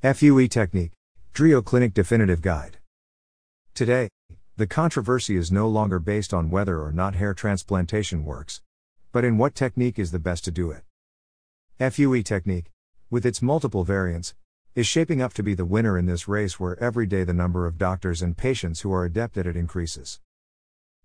FUE Technique, Drio Clinic Definitive Guide. Today, the controversy is no longer based on whether or not hair transplantation works, but in what technique is the best to do it. FUE Technique, with its multiple variants, is shaping up to be the winner in this race where every day the number of doctors and patients who are adept at it increases.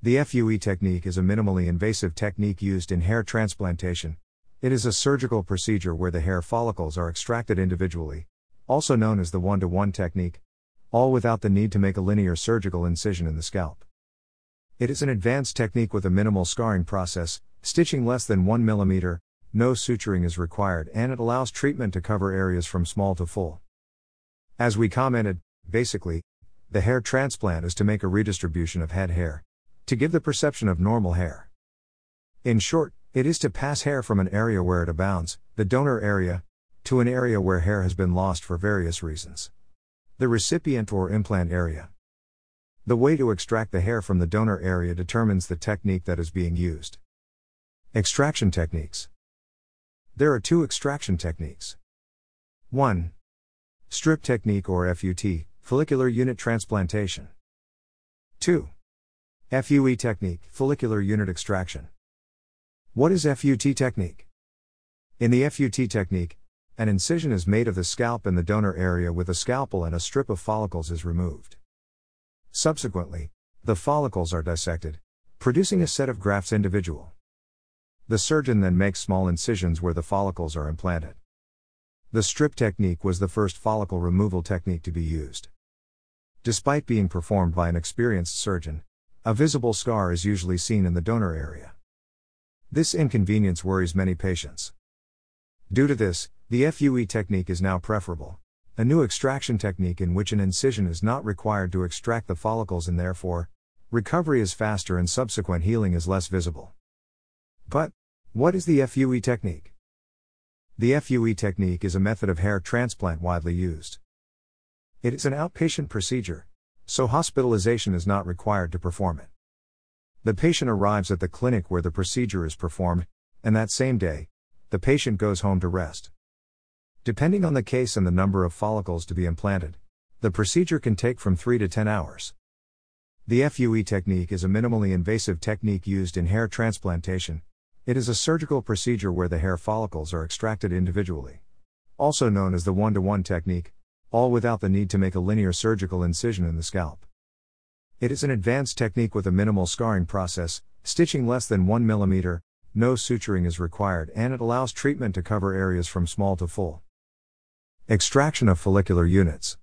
The FUE technique is a minimally invasive technique used in hair transplantation. It is a surgical procedure where the hair follicles are extracted individually, also known as the one to one technique, all without the need to make a linear surgical incision in the scalp. It is an advanced technique with a minimal scarring process, stitching less than 1 mm, no suturing is required, and it allows treatment to cover areas from small to full. As we commented, basically, the hair transplant is to make a redistribution of head hair, to give the perception of normal hair. In short, it is to pass hair from an area where it abounds, the donor area, to an area where hair has been lost for various reasons. The recipient or implant area. The way to extract the hair from the donor area determines the technique that is being used. Extraction techniques. There are two extraction techniques. 1. Strip technique or FUT, follicular unit transplantation. 2. FUE technique, follicular unit extraction. What is FUT technique? In the FUT technique, an incision is made of the scalp in the donor area with a scalpel and a strip of follicles is removed. Subsequently, the follicles are dissected, producing a set of grafts individual. The surgeon then makes small incisions where the follicles are implanted. The strip technique was the first follicle removal technique to be used. Despite being performed by an experienced surgeon, a visible scar is usually seen in the donor area. This inconvenience worries many patients. Due to this, the FUE technique is now preferable, a new extraction technique in which an incision is not required to extract the follicles and therefore, recovery is faster and subsequent healing is less visible. But, what is the FUE technique? The FUE technique is a method of hair transplant widely used. It is an outpatient procedure, so hospitalization is not required to perform it. The patient arrives at the clinic where the procedure is performed, and that same day, the patient goes home to rest. Depending on the case and the number of follicles to be implanted, the procedure can take from 3 to 10 hours. The FUE technique is a minimally invasive technique used in hair transplantation, it is a surgical procedure where the hair follicles are extracted individually. Also known as the one to one technique, all without the need to make a linear surgical incision in the scalp. It is an advanced technique with a minimal scarring process, stitching less than 1 mm, no suturing is required, and it allows treatment to cover areas from small to full. Extraction of follicular units.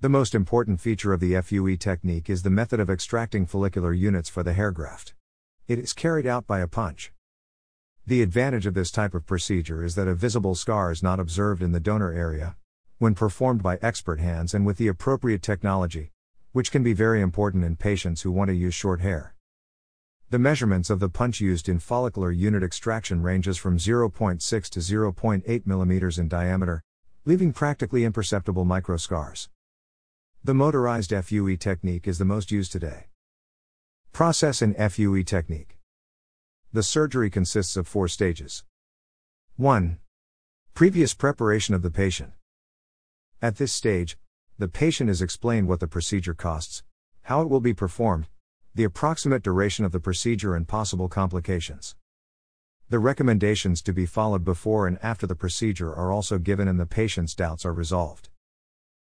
The most important feature of the FUE technique is the method of extracting follicular units for the hair graft. It is carried out by a punch. The advantage of this type of procedure is that a visible scar is not observed in the donor area, when performed by expert hands and with the appropriate technology, which can be very important in patients who want to use short hair. The measurements of the punch used in follicular unit extraction ranges from 0.6 to 0.8 mm in diameter, leaving practically imperceptible micro scars. The motorized FUE technique is the most used today. Process in FUE technique. The surgery consists of four stages. 1. Previous preparation of the patient. At this stage, the patient is explained what the procedure costs, how it will be performed, the approximate duration of the procedure, and possible complications. The recommendations to be followed before and after the procedure are also given, and the patient's doubts are resolved.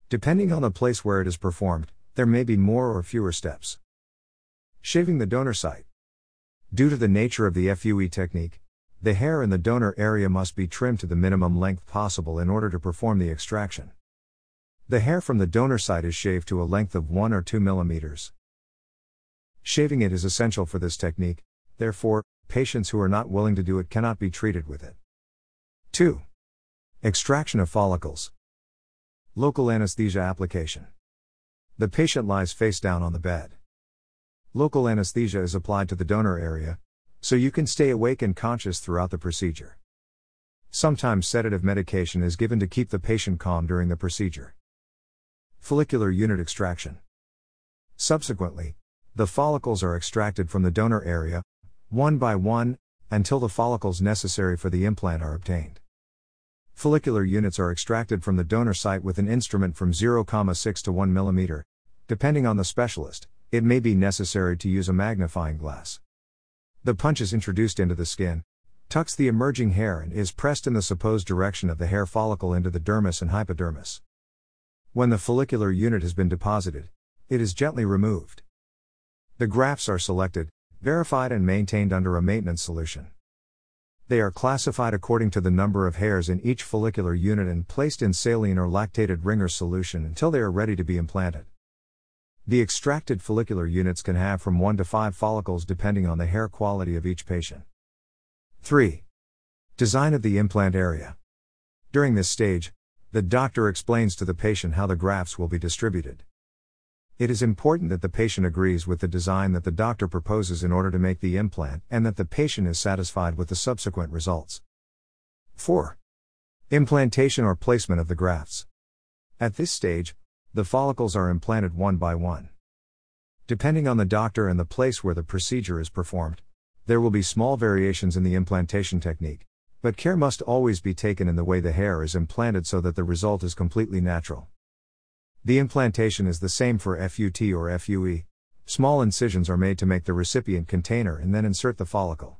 Depending on the place where it is performed, there may be more or fewer steps. Shaving the donor site. Due to the nature of the FUE technique, the hair in the donor area must be trimmed to the minimum length possible in order to perform the extraction. The hair from the donor site is shaved to a length of 1 or 2 millimeters. Shaving it is essential for this technique, therefore, patients who are not willing to do it cannot be treated with it. 2. Extraction of follicles. Local anesthesia application. The patient lies face down on the bed. Local anesthesia is applied to the donor area, so you can stay awake and conscious throughout the procedure. Sometimes sedative medication is given to keep the patient calm during the procedure. Follicular unit extraction. Subsequently, the follicles are extracted from the donor area, one by one, until the follicles necessary for the implant are obtained. Follicular units are extracted from the donor site with an instrument from 0,6 to 1 mm. Depending on the specialist, it may be necessary to use a magnifying glass. The punch is introduced into the skin, tucks the emerging hair, and is pressed in the supposed direction of the hair follicle into the dermis and hypodermis. When the follicular unit has been deposited, it is gently removed. The grafts are selected, verified, and maintained under a maintenance solution. They are classified according to the number of hairs in each follicular unit and placed in saline or lactated Ringer's solution until they are ready to be implanted. The extracted follicular units can have from 1 to 5 follicles depending on the hair quality of each patient. 3. Design of the implant area. During this stage, the doctor explains to the patient how the grafts will be distributed. It is important that the patient agrees with the design that the doctor proposes in order to make the implant and that the patient is satisfied with the subsequent results. 4. Implantation or placement of the grafts. At this stage, the follicles are implanted one by one. Depending on the doctor and the place where the procedure is performed, there will be small variations in the implantation technique, but care must always be taken in the way the hair is implanted so that the result is completely natural. The implantation is the same for FUT or FUE. Small incisions are made to make the recipient container and then insert the follicle.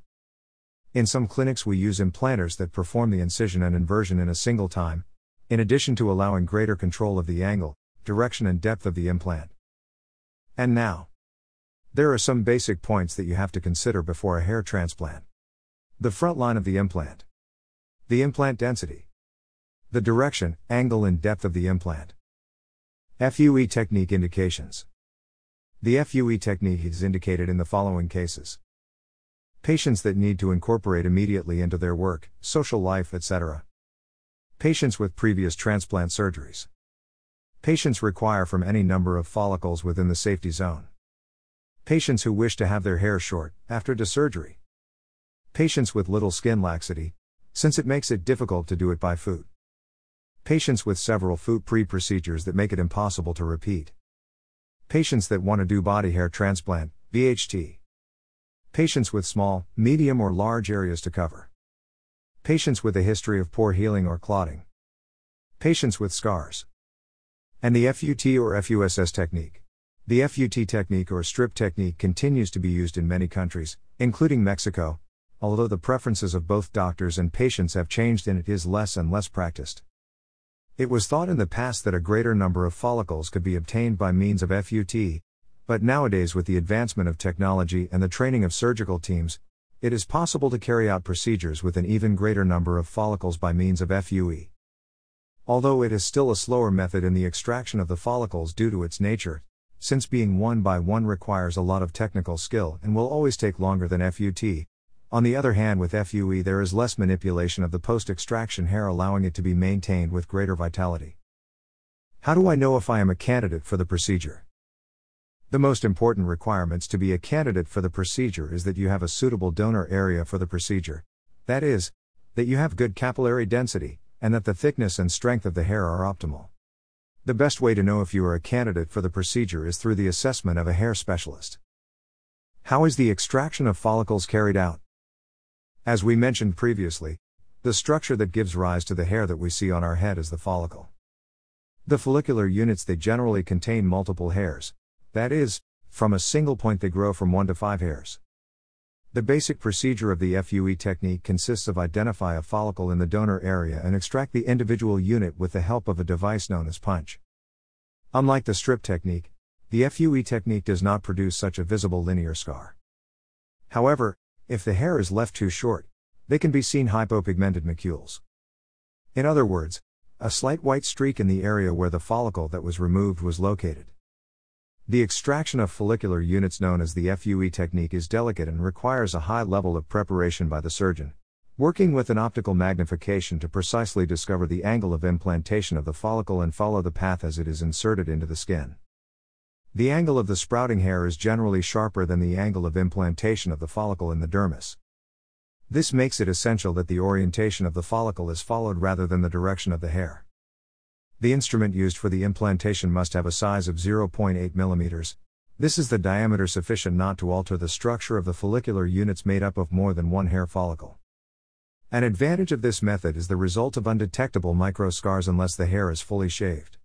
In some clinics, we use implanters that perform the incision and inversion in a single time, in addition to allowing greater control of the angle, direction, and depth of the implant. And now, there are some basic points that you have to consider before a hair transplant. The front line of the implant, the implant density, the direction, angle, and depth of the implant. FUE technique indications. The FUE technique is indicated in the following cases patients that need to incorporate immediately into their work, social life, etc. Patients with previous transplant surgeries. Patients require from any number of follicles within the safety zone. Patients who wish to have their hair short after the surgery. Patients with little skin laxity, since it makes it difficult to do it by foot. Patients with several FUT pre procedures that make it impossible to repeat. Patients that want to do body hair transplant, BHT. Patients with small, medium, or large areas to cover. Patients with a history of poor healing or clotting. Patients with scars. And the FUT or FUSS technique. The FUT technique or strip technique continues to be used in many countries, including Mexico, although the preferences of both doctors and patients have changed and it is less and less practiced. It was thought in the past that a greater number of follicles could be obtained by means of FUT, but nowadays, with the advancement of technology and the training of surgical teams, it is possible to carry out procedures with an even greater number of follicles by means of FUE. Although it is still a slower method in the extraction of the follicles due to its nature, since being one by one requires a lot of technical skill and will always take longer than FUT, on the other hand, with FUE, there is less manipulation of the post extraction hair, allowing it to be maintained with greater vitality. How do I know if I am a candidate for the procedure? The most important requirements to be a candidate for the procedure is that you have a suitable donor area for the procedure. That is, that you have good capillary density, and that the thickness and strength of the hair are optimal. The best way to know if you are a candidate for the procedure is through the assessment of a hair specialist. How is the extraction of follicles carried out? As we mentioned previously, the structure that gives rise to the hair that we see on our head is the follicle. The follicular units they generally contain multiple hairs, that is, from a single point they grow from 1 to 5 hairs. The basic procedure of the FUE technique consists of identify a follicle in the donor area and extract the individual unit with the help of a device known as punch. Unlike the strip technique, the FUE technique does not produce such a visible linear scar. However, if the hair is left too short, they can be seen hypopigmented macules. In other words, a slight white streak in the area where the follicle that was removed was located. The extraction of follicular units known as the FUE technique is delicate and requires a high level of preparation by the surgeon, working with an optical magnification to precisely discover the angle of implantation of the follicle and follow the path as it is inserted into the skin. The angle of the sprouting hair is generally sharper than the angle of implantation of the follicle in the dermis. This makes it essential that the orientation of the follicle is followed rather than the direction of the hair. The instrument used for the implantation must have a size of 0.8 mm. This is the diameter sufficient not to alter the structure of the follicular units made up of more than one hair follicle. An advantage of this method is the result of undetectable microscars unless the hair is fully shaved.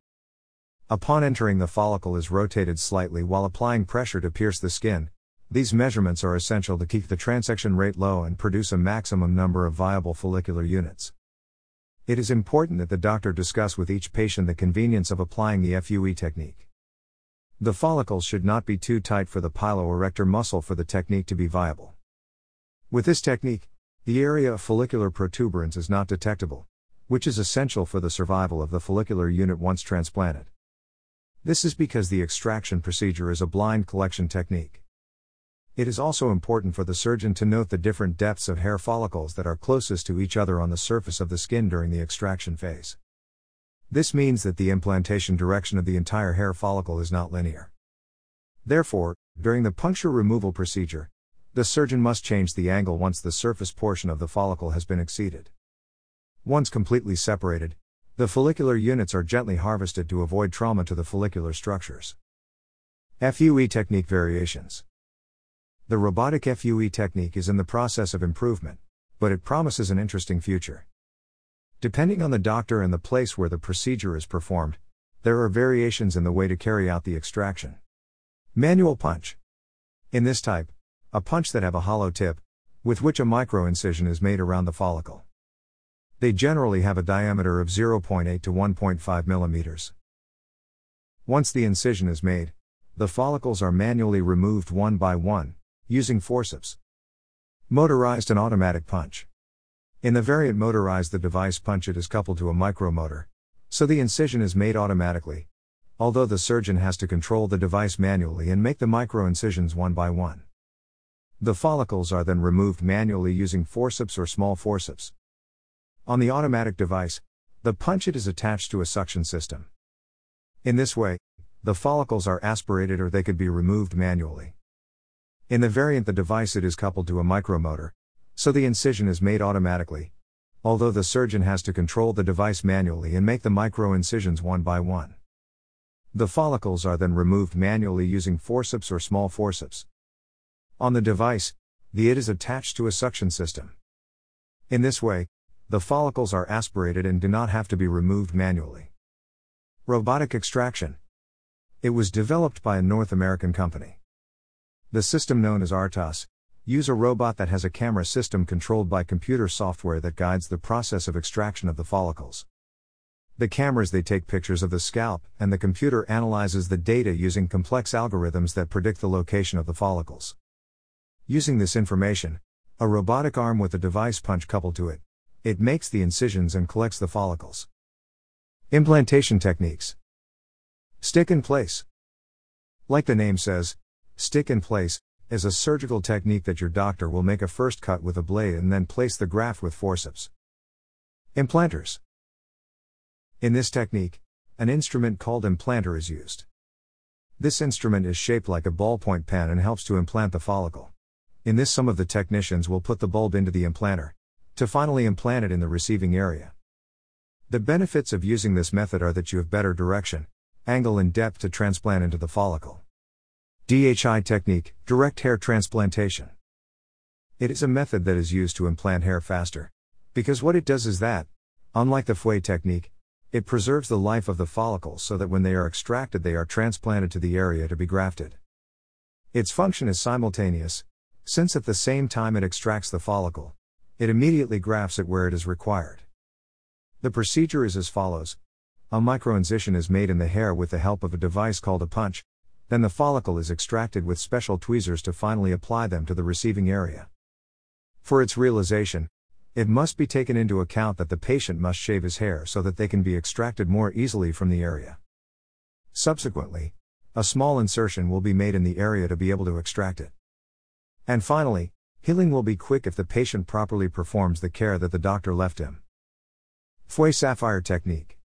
Upon entering the follicle is rotated slightly while applying pressure to pierce the skin. These measurements are essential to keep the transection rate low and produce a maximum number of viable follicular units. It is important that the doctor discuss with each patient the convenience of applying the FUE technique. The follicles should not be too tight for the piloerector muscle for the technique to be viable. With this technique, the area of follicular protuberance is not detectable, which is essential for the survival of the follicular unit once transplanted. This is because the extraction procedure is a blind collection technique. It is also important for the surgeon to note the different depths of hair follicles that are closest to each other on the surface of the skin during the extraction phase. This means that the implantation direction of the entire hair follicle is not linear. Therefore, during the puncture removal procedure, the surgeon must change the angle once the surface portion of the follicle has been exceeded. Once completely separated, the follicular units are gently harvested to avoid trauma to the follicular structures. FUE technique variations. The robotic FUE technique is in the process of improvement, but it promises an interesting future. Depending on the doctor and the place where the procedure is performed, there are variations in the way to carry out the extraction. Manual punch. In this type, a punch that have a hollow tip, with which a micro incision is made around the follicle. They generally have a diameter of 0.8 to 1.5 millimeters. Once the incision is made, the follicles are manually removed one by one, using forceps. Motorized and automatic punch. In the variant motorized, the device punch it is coupled to a micromotor, so the incision is made automatically, although the surgeon has to control the device manually and make the micro incisions one by one. The follicles are then removed manually using forceps or small forceps. On the automatic device, the punchet is attached to a suction system. In this way, the follicles are aspirated or they could be removed manually. In the variant, the device it is coupled to a micromotor, so the incision is made automatically, although the surgeon has to control the device manually and make the micro incisions one by one. The follicles are then removed manually using forceps or small forceps. On the device, the it is attached to a suction system. In this way, the follicles are aspirated and do not have to be removed manually. Robotic extraction. It was developed by a North American company. The system known as ARTAS use a robot that has a camera system controlled by computer software that guides the process of extraction of the follicles. The cameras they take pictures of the scalp and the computer analyzes the data using complex algorithms that predict the location of the follicles. Using this information, a robotic arm with a device punch coupled to it it makes the incisions and collects the follicles. Implantation techniques Stick in place. Like the name says, stick in place is a surgical technique that your doctor will make a first cut with a blade and then place the graft with forceps. Implanters. In this technique, an instrument called implanter is used. This instrument is shaped like a ballpoint pen and helps to implant the follicle. In this, some of the technicians will put the bulb into the implanter, to finally implant it in the receiving area. The benefits of using this method are that you have better direction, angle, and depth to transplant into the follicle. DHI technique, direct hair transplantation. It is a method that is used to implant hair faster. Because what it does is that, unlike the FUE technique, it preserves the life of the follicles so that when they are extracted, they are transplanted to the area to be grafted. Its function is simultaneous, since at the same time it extracts the follicle, it immediately grafts it where it is required. The procedure is as follows a microincision is made in the hair with the help of a device called a punch, then the follicle is extracted with special tweezers to finally apply them to the receiving area. For its realization, it must be taken into account that the patient must shave his hair so that they can be extracted more easily from the area. Subsequently, a small insertion will be made in the area to be able to extract it. And finally, Healing will be quick if the patient properly performs the care that the doctor left him. FUE Sapphire Technique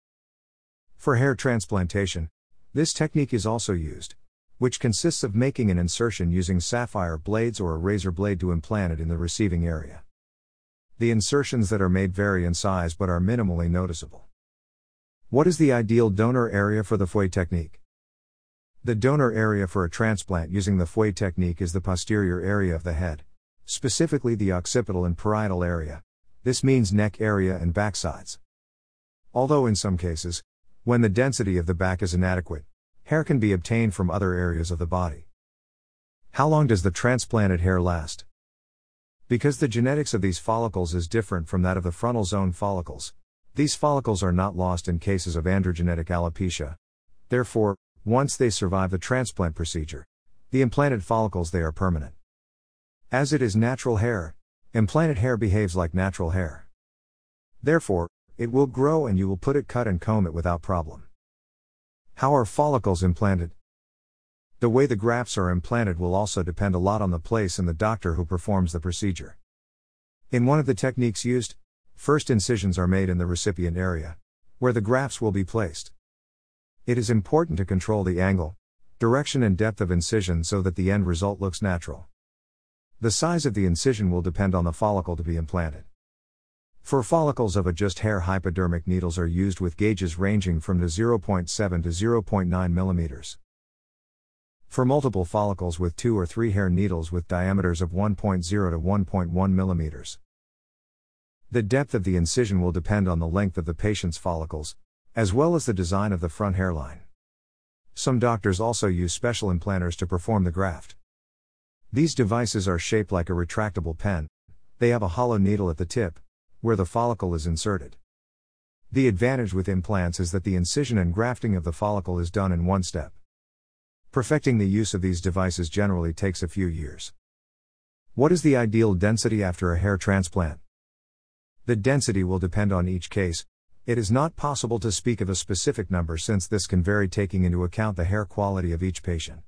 For hair transplantation, this technique is also used, which consists of making an insertion using sapphire blades or a razor blade to implant it in the receiving area. The insertions that are made vary in size but are minimally noticeable. What is the ideal donor area for the FUE technique? The donor area for a transplant using the FUE technique is the posterior area of the head, specifically the occipital and parietal area, this means neck area and backsides. Although in some cases, when the density of the back is inadequate, hair can be obtained from other areas of the body. How long does the transplanted hair last? Because the genetics of these follicles is different from that of the frontal zone follicles, these follicles are not lost in cases of androgenetic alopecia. Therefore, once they survive the transplant procedure, the implanted follicles they are permanent. As it is natural hair, implanted hair behaves like natural hair. Therefore, it will grow and you will put it cut and comb it without problem. How are follicles implanted? The way the grafts are implanted will also depend a lot on the place and the doctor who performs the procedure. In one of the techniques used, first incisions are made in the recipient area, where the grafts will be placed. It is important to control the angle, direction, and depth of incision so that the end result looks natural. The size of the incision will depend on the follicle to be implanted. For follicles of a just hair, hypodermic needles are used with gauges ranging from to 0.7 to 0.9 mm. For multiple follicles with two or three hair needles with diameters of 1.0 to 1.1 mm. The depth of the incision will depend on the length of the patient's follicles, as well as the design of the front hairline. Some doctors also use special implanters to perform the graft. These devices are shaped like a retractable pen, they have a hollow needle at the tip, where the follicle is inserted. The advantage with implants is that the incision and grafting of the follicle is done in one step. Perfecting the use of these devices generally takes a few years. What is the ideal density after a hair transplant? The density will depend on each case. It is not possible to speak of a specific number since this can vary taking into account the hair quality of each patient.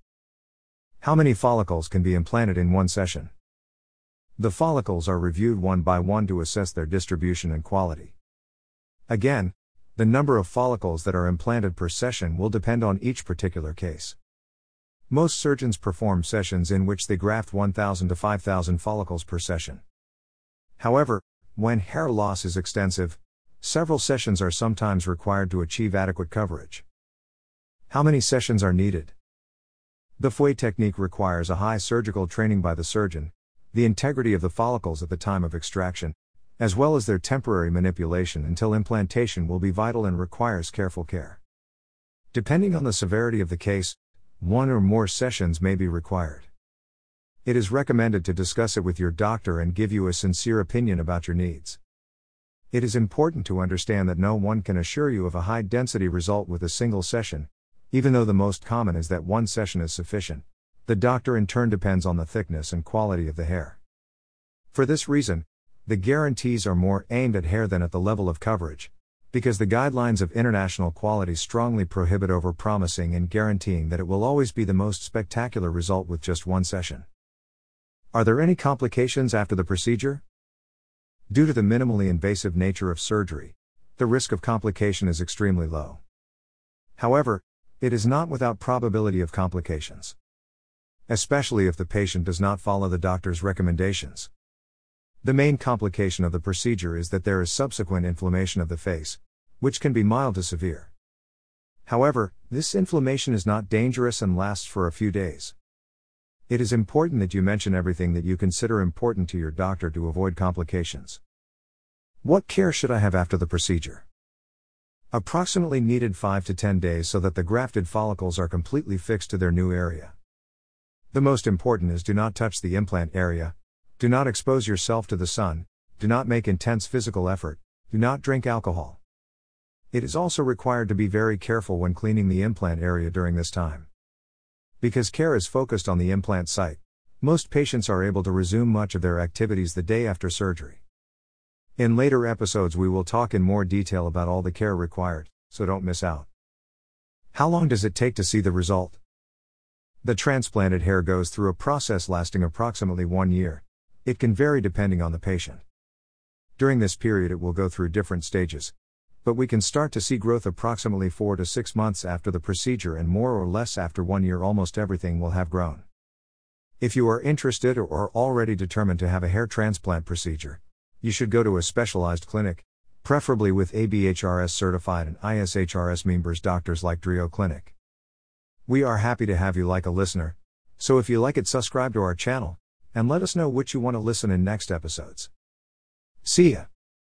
How many follicles can be implanted in one session? The follicles are reviewed one by one to assess their distribution and quality. Again, the number of follicles that are implanted per session will depend on each particular case. Most surgeons perform sessions in which they graft 1,000 to 5,000 follicles per session. However, when hair loss is extensive, several sessions are sometimes required to achieve adequate coverage. How many sessions are needed? The FUE technique requires a high surgical training by the surgeon, the integrity of the follicles at the time of extraction, as well as their temporary manipulation until implantation will be vital and requires careful care. Depending on the severity of the case, one or more sessions may be required. It is recommended to discuss it with your doctor and give you a sincere opinion about your needs. It is important to understand that no one can assure you of a high density result with a single session, even though the most common is that one session is sufficient. The doctor in turn depends on the thickness and quality of the hair. For this reason, the guarantees are more aimed at hair than at the level of coverage, because the guidelines of international quality strongly prohibit over promising and guaranteeing that it will always be the most spectacular result with just one session. Are there any complications after the procedure? Due to the minimally invasive nature of surgery, the risk of complication is extremely low. However, it is not without probability of complications especially if the patient does not follow the doctor's recommendations. The main complication of the procedure is that there is subsequent inflammation of the face, which can be mild to severe. However, this inflammation is not dangerous and lasts for a few days. It is important that you mention everything that you consider important to your doctor to avoid complications. What care should I have after the procedure? Approximately needed 5 to 10 days so that the grafted follicles are completely fixed to their new area. The most important is do not touch the implant area, do not expose yourself to the sun, do not make intense physical effort, do not drink alcohol. It is also required to be very careful when cleaning the implant area during this time. Because care is focused on the implant site, most patients are able to resume much of their activities the day after surgery. In later episodes, we will talk in more detail about all the care required, so don't miss out. How long does it take to see the result? The transplanted hair goes through a process lasting approximately one year. It can vary depending on the patient. During this period, it will go through different stages. But we can start to see growth approximately 4 to 6 months after the procedure, and more or less after one year, almost everything will have grown. If you are interested or are already determined to have a hair transplant procedure, you should go to a specialized clinic, preferably with ABHRS certified and ISHRS members doctors like Drio Clinic. We are happy to have you like a listener. So if you like it, subscribe to our channel and let us know which you want to listen in next episodes. See ya.